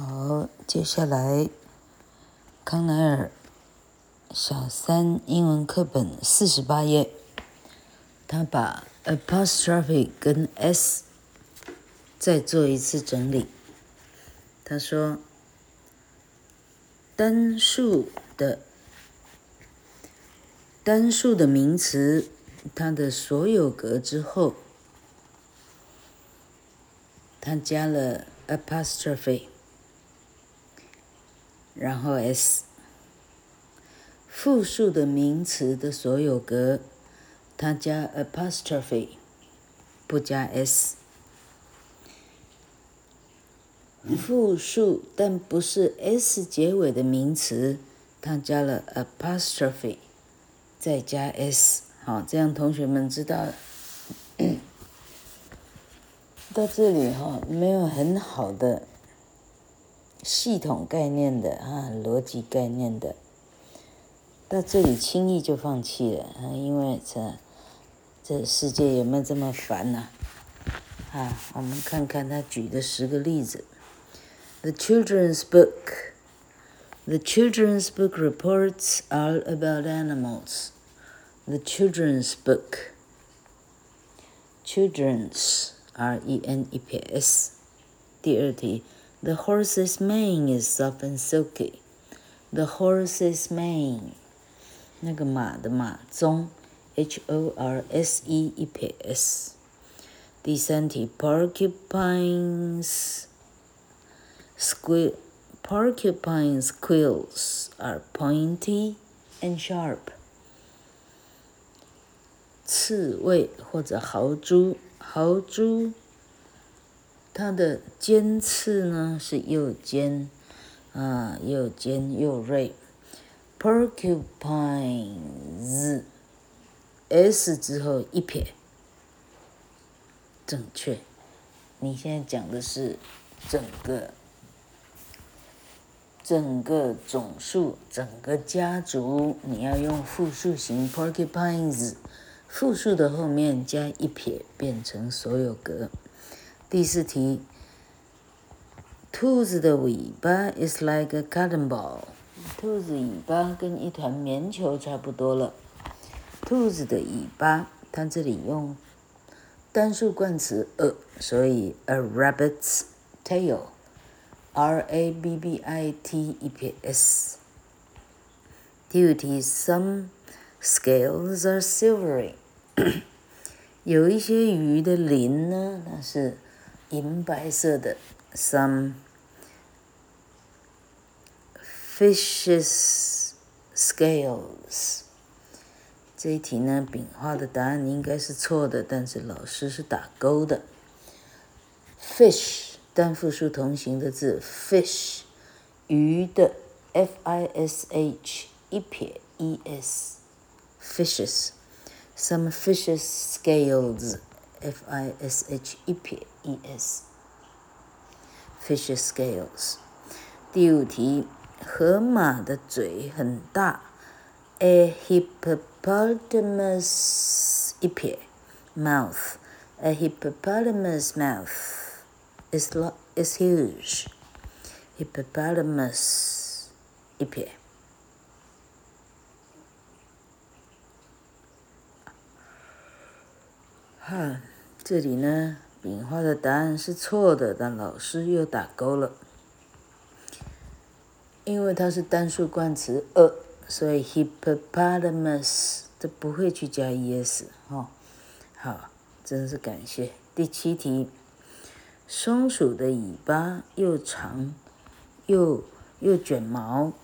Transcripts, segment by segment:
好，接下来康奈尔小三英文课本四十八页，他把 apostrophe 跟 s 再做一次整理。他说，单数的单数的名词，它的所有格之后，他加了 apostrophe。然后 s，复数的名词的所有格，它加 apostrophe，不加 s。复数但不是 s 结尾的名词，它加了 apostrophe，再加 s。好，这样同学们知道。到这里哈，没有很好的。系统概念的啊，逻辑概念的，到这里轻易就放弃了啊，因为这这世界有没有这么烦呢？啊，我们看看他举的十个例子。The children's book. The children's book reports all about animals. The children's book. Children's, R-E-N-E-P-S。第二题。The horse's mane is soft and silky. The horse's mane，那个马的马鬃，H-O-R-S-E-E-P-S。第三题，porcupines squeal porcupines quills are pointy and sharp。刺猬或者豪猪，豪猪。 它的尖刺呢是又尖，啊，又尖又锐。Porcupines，s 之后一撇，正确。你现在讲的是整个整个总数，整个家族，你要用复数型 porcupines，复数的后面加一撇，变成所有格。第四题，兔子的尾巴 is like a cotton ball。兔子尾巴跟一团棉球差不多了。兔子的尾巴，它这里用单数冠词 a，所以 a rabbit's tail，R A B B I T E P S。第五题，some scales are silvery。有一些鱼的鳞呢，它是。银白色的，some fishes scales。这一题呢，丙画的答案应该是错的，但是老师是打勾的。fish 单复数同形的字，fish 鱼的，f i s h 一撇 e s fishes。some fishes scales。F I S H 一撇 E S，fish scales。第五题，河马的嘴很大，A hippopotamus 一撇 mouth，A hippopotamus mouth is is huge。Hippopotamus 一撇。 哈，这里呢，丙花的答案是错的，但老师又打勾了，因为它是单数冠词 a，所以 hippopotamus 这不会去加 es 哦。好，真是感谢。第七题，松鼠的尾巴又长又又卷毛。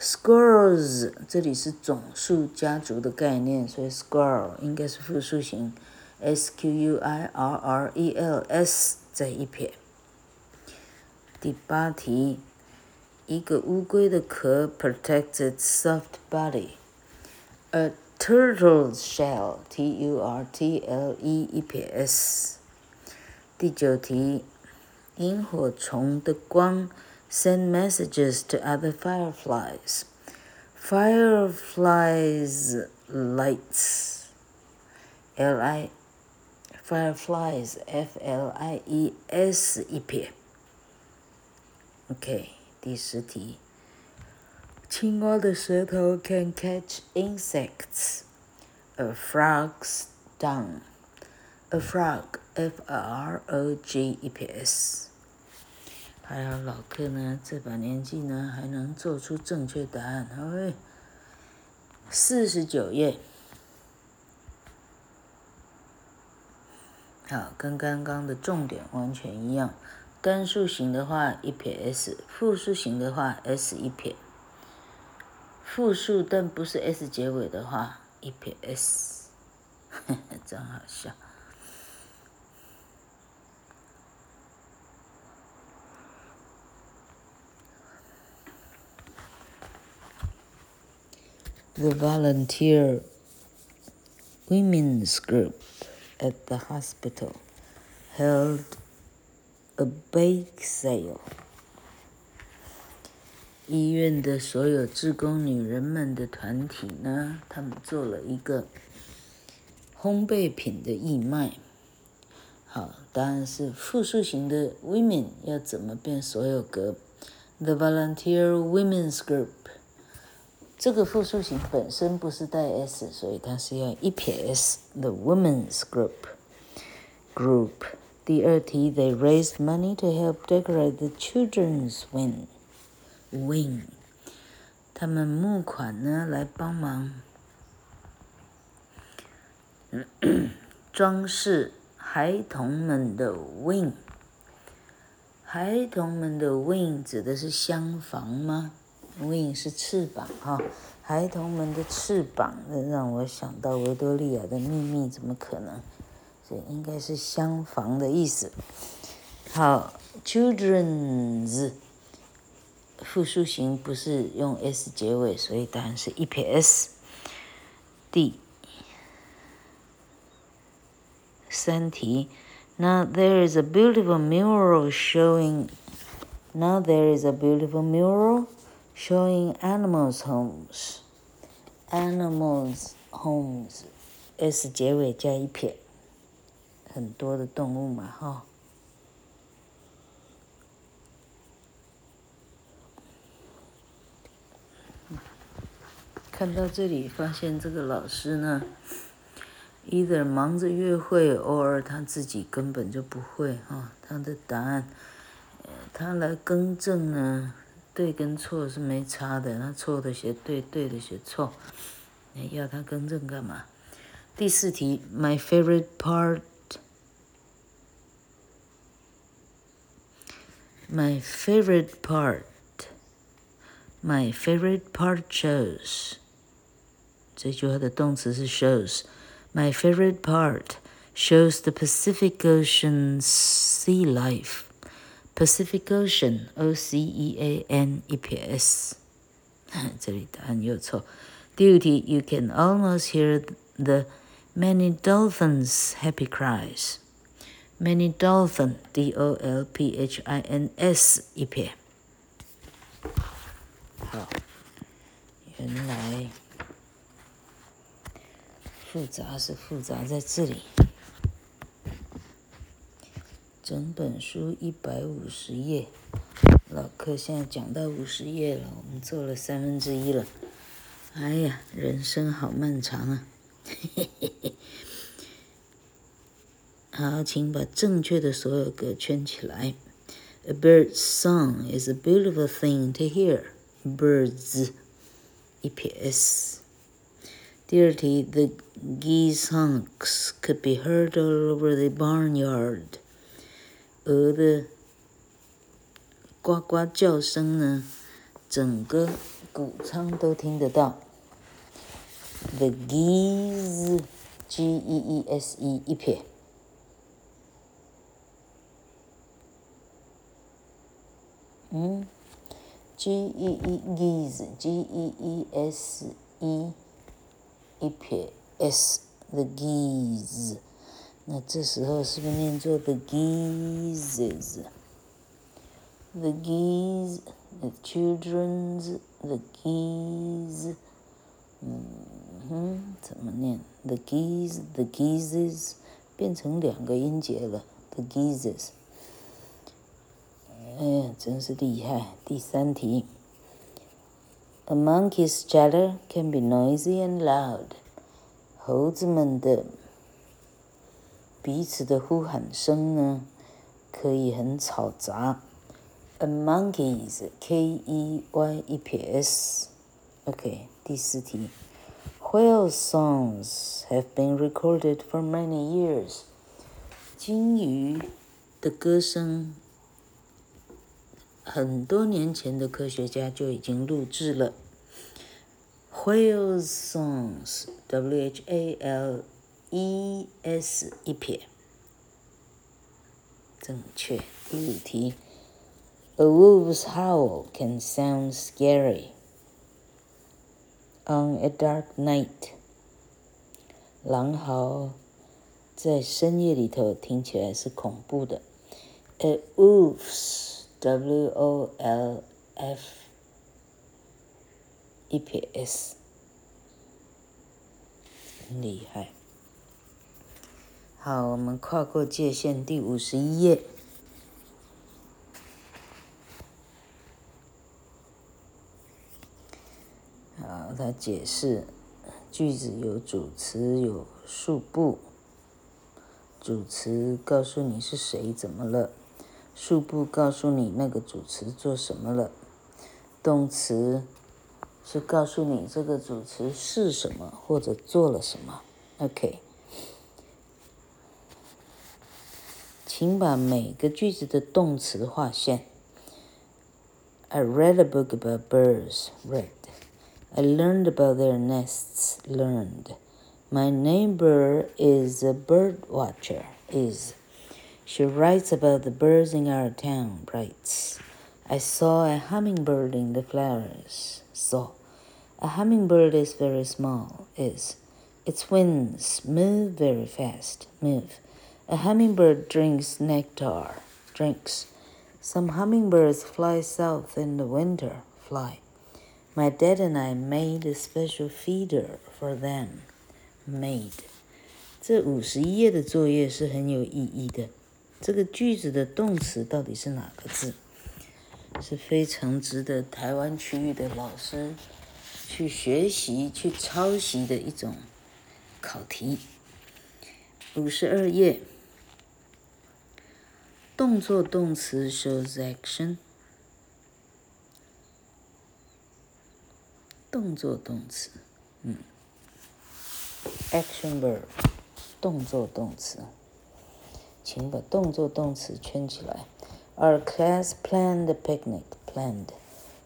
Squirrels，这里是总数家族的概念，所以 squirrel 应该是复数型，S Q U I R R E L S 再一撇。第八题，一个乌龟的壳 protects its soft body，a turtle's shell，T U R T L E 一撇 S。第九题，萤火虫的光。Send messages to other fireflies. Fireflies lights. L I fireflies F L I E S 一撇。 OK，第十题。青蛙的舌头 can catch insects. A frog's tongue. A frog, F-R-O-G-E-P-S。 还有老客呢，这把年纪呢，还能做出正确答案。哎，四十九页。好，跟刚刚的重点完全一样。单数型的话，一撇 s；复数型的话，s 一撇。复数但不是 s 结尾的话，一撇 s，呵呵，真好笑。The volunteer women's group at the hospital held a bake sale. 医院的所有职工女人们的团体呢，他们做了一个烘焙品的义卖。好，答案是复数型的 women 要怎么变所有格？The volunteer women's group。这个复数型本身不是带 s，所以它是要一撇 s。The women's group。Group。第二题，They raised money to help decorate the children's wing。wing，他们募款呢，来帮忙装饰孩童们的 wing。孩童们的 wing 指的是厢房吗？wing 是翅膀哈、孩童们的翅膀，让我想到维多利亚的秘密，怎么可能？这应该是厢房的意思。好，children's。复数型不是用 s 结尾，所以答案是一撇 s。第三题，Now there is a beautiful mural showing. Now there is a beautiful mural showing animals' homes. Animals' homes, s 结尾加一撇，很多的动物嘛，哈。看到这里，发现这个老师呢，either 忙着约会，or 他自己根本就不会哈、他的答案，他来更正呢，对跟错是没差的，他错的写对，对的写错，你要他更正干嘛？第四题，My favorite part，My favorite part，My favorite part shows。这句话的动词是 shows。My favorite part shows the Pacific Ocean sea life. Pacific Ocean, O-C-E-A-N 一撇 s。这里答案有错。第五题，You can almost hear the many dolphins' happy cries. Many dolphin, D-O-L-P-H-I-N-S 一撇。好，原来。复杂是复杂在这里， 整本书一百五十页，老柯现在讲到五十页了，我们做了三分之一了。哎呀，人生好漫长啊！嘿嘿嘿。好，请把正确的所有格圈起来。A bird's song is a beautiful thing to hear. Birds, E P s。第二题，The geese honks could be heard all over the barnyard。鹅的呱呱叫声呢，整个谷仓都听得到。The geese，G-E-E-S-E 一撇。嗯，G-E-E-geese，G-E-E-S-E。一撇 s，the geese，那这时候是不是念作 the geese？the geese，the children's，the geese，嗯哼，怎么念？the geese，the geeses，变成两个音节了，the geeses。哎呀， 真是厉害。第三题，A monkey's chatter can be noisy and loud。猴子们的 彼此的呼喊声呢，可以很嘈杂。A monkey's K-E-Y E P S。OK，第四题，Whale songs have been recorded for many years。鲸鱼的歌声，很多年前的科学家就已经录制了。Whalesongs，W H A L songs，W-H-A-L-E-S 一撇，正确。第五题，A wolf's howl can sound scary on a dark night。狼嚎在深夜里头听起来是恐怖的。A wolf's，W-O-L-F 一撇 S。很厉害， 好，我们跨过界限，第五十一页。好，他解释句子有主词，有数部。主词告诉你是谁怎么了，数部告诉你那个主词做什么了，动词。是告诉你这个主词是什么或者做了什么。OK，请把每个句子的动词划线。I read a book about birds. Read. I learned about their nests. Learned. My neighbor is a bird watcher. Is. She writes about the birds in our town. Writes. I saw a hummingbird in the flowers. Saw. A hummingbird is very small. Is. Its wings move very fast. Move. A hummingbird drinks nectar. Drinks. Some hummingbirds fly south in the winter. Fly. My dad and I made a special feeder for them. Made. 这五十一页的作业是很有意义的。这个句子的动词到底是哪个字？是非常值得台湾区域的老师。去学习、去抄袭的一种考题。五十二页，动作动词 shows action。动作动词，嗯，action verb，动作动词，请把动作动词圈起来。Our class planned a picnic. Planned.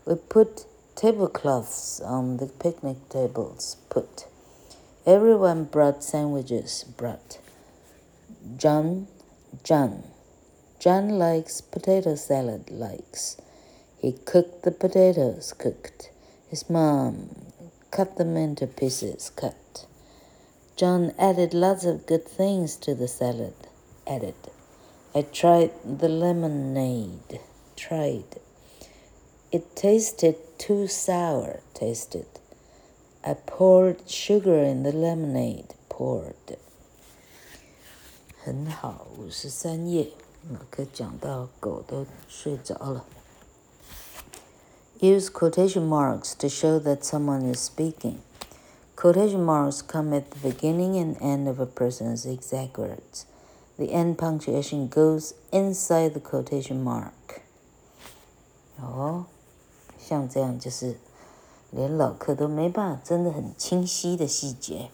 We put Tablecloths on the picnic tables. Put. Everyone brought sandwiches. Brought. John. John. John likes potato salad. Likes. He cooked the potatoes. Cooked. His mom cut them into pieces. Cut. John added lots of good things to the salad. Added. I tried the lemonade. Tried. It tasted too sour. Tasted. I poured sugar in the lemonade. Poured. 很好，五十三页，我 可讲到狗都睡着了。Use quotation marks to show that someone is speaking. Quotation marks come at the beginning and end of a person's exact words. The end punctuation goes inside the quotation mark. 哦。像这样就是连老客都没办法，真的很清晰的细节。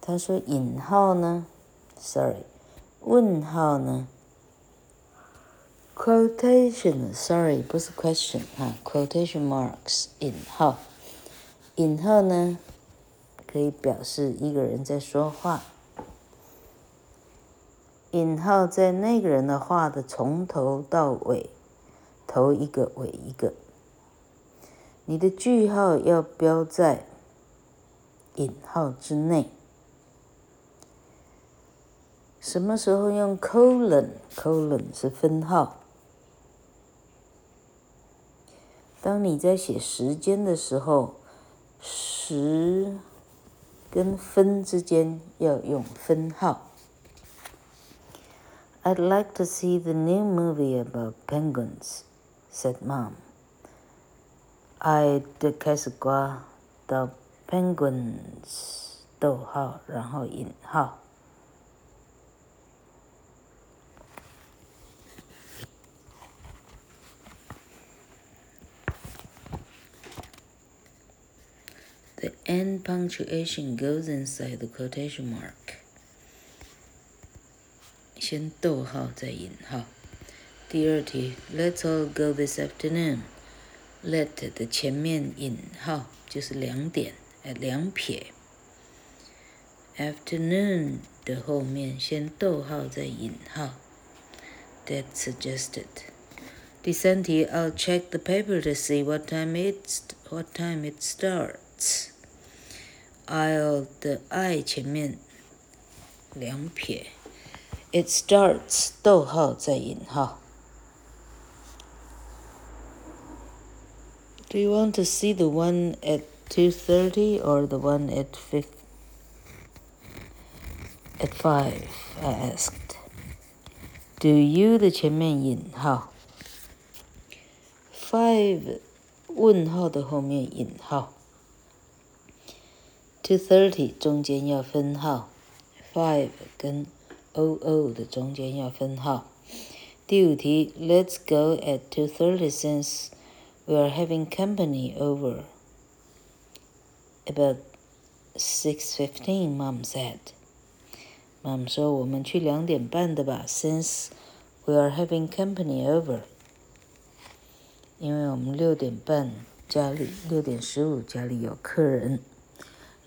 他说引号呢？Sorry， 问号呢？Quotation，Sorry，不是 question 啊，Quotation marks，引号。引号呢，可以表示一个人在说话。引号在那个人的话的从头到尾。头一个尾一个，你的句号要标在引号之内。什么时候用 colon？colon 是分号。当你在写时间的时候，时跟分之间要用分号。I'd like to see the new movie about penguins," said Mom. I 的开始刮到 penguins 逗号，然后引号。The end punctuation goes inside the quotation mark. 先逗号再引号。第二题，Let's all go this afternoon. Let 的前面引号就是两点，呃两撇。Afternoon 的后面先逗号再引号。That suggested. 第三题，I'll check the paper to see what time it's what time it starts. I'll 的 I 前面两撇，It starts 逗号再引号。Do you want to see the one at two thirty or the one at fifth at five? I asked. Do you 的前面引号，five 问号的后面引号。 Two thirty 中间要分号，five 跟 oo 的中间要分号。第五题，Let's go at two thirty since we are having company over. About six fifteen, Mom said. Mom 说我们去两点半的吧，since we are having company over. 因为我们六点半家里六点十五家里有客人。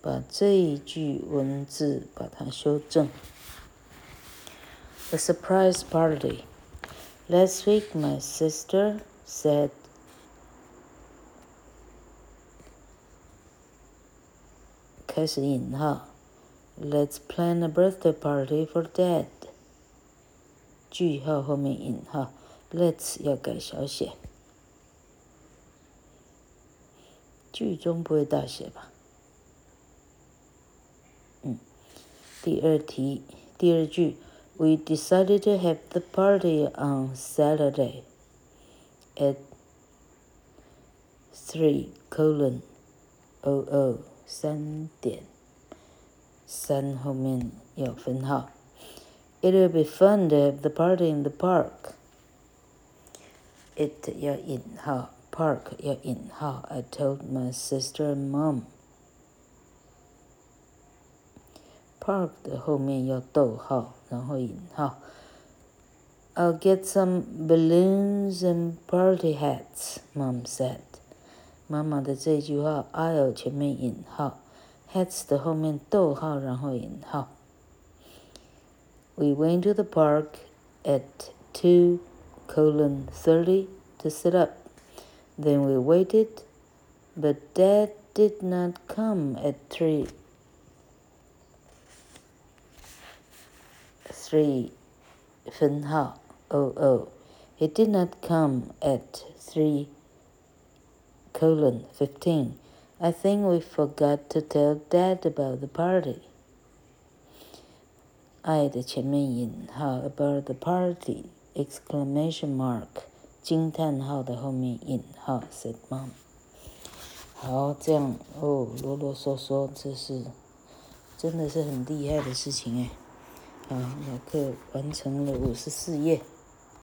把这一句文字把它修正。A surprise party. Last week, my sister said, "开始引号，Let's plan a birthday party for Dad." 句号后面引号，Let's 要改小写，句中不会大写吧？第二题，第二句，We decided to have the party on Saturday at three colon o o 三点三后面要分号。It will be fun to have the party in the park. It 要引号，park 要引号。I told my sister and mom. Park 的后面要逗号，然后引号。I'll get some balloons and party hats, Mom said. 妈妈的这句话，I'll 前面引号，hats 的后面逗号，然后引号。We went to the park at two colon thirty to set up. Then we waited, but Dad did not come at three. three 分号 o o. He did not come at three colon fifteen. I think we forgot to tell Dad about the party. I 的前面引号 about the party exclamation mark 惊叹号的后面引号 said mom. 好，这样哦，啰啰嗦嗦，这是真的是很厉害的事情诶。 好，老课完成了五十四页。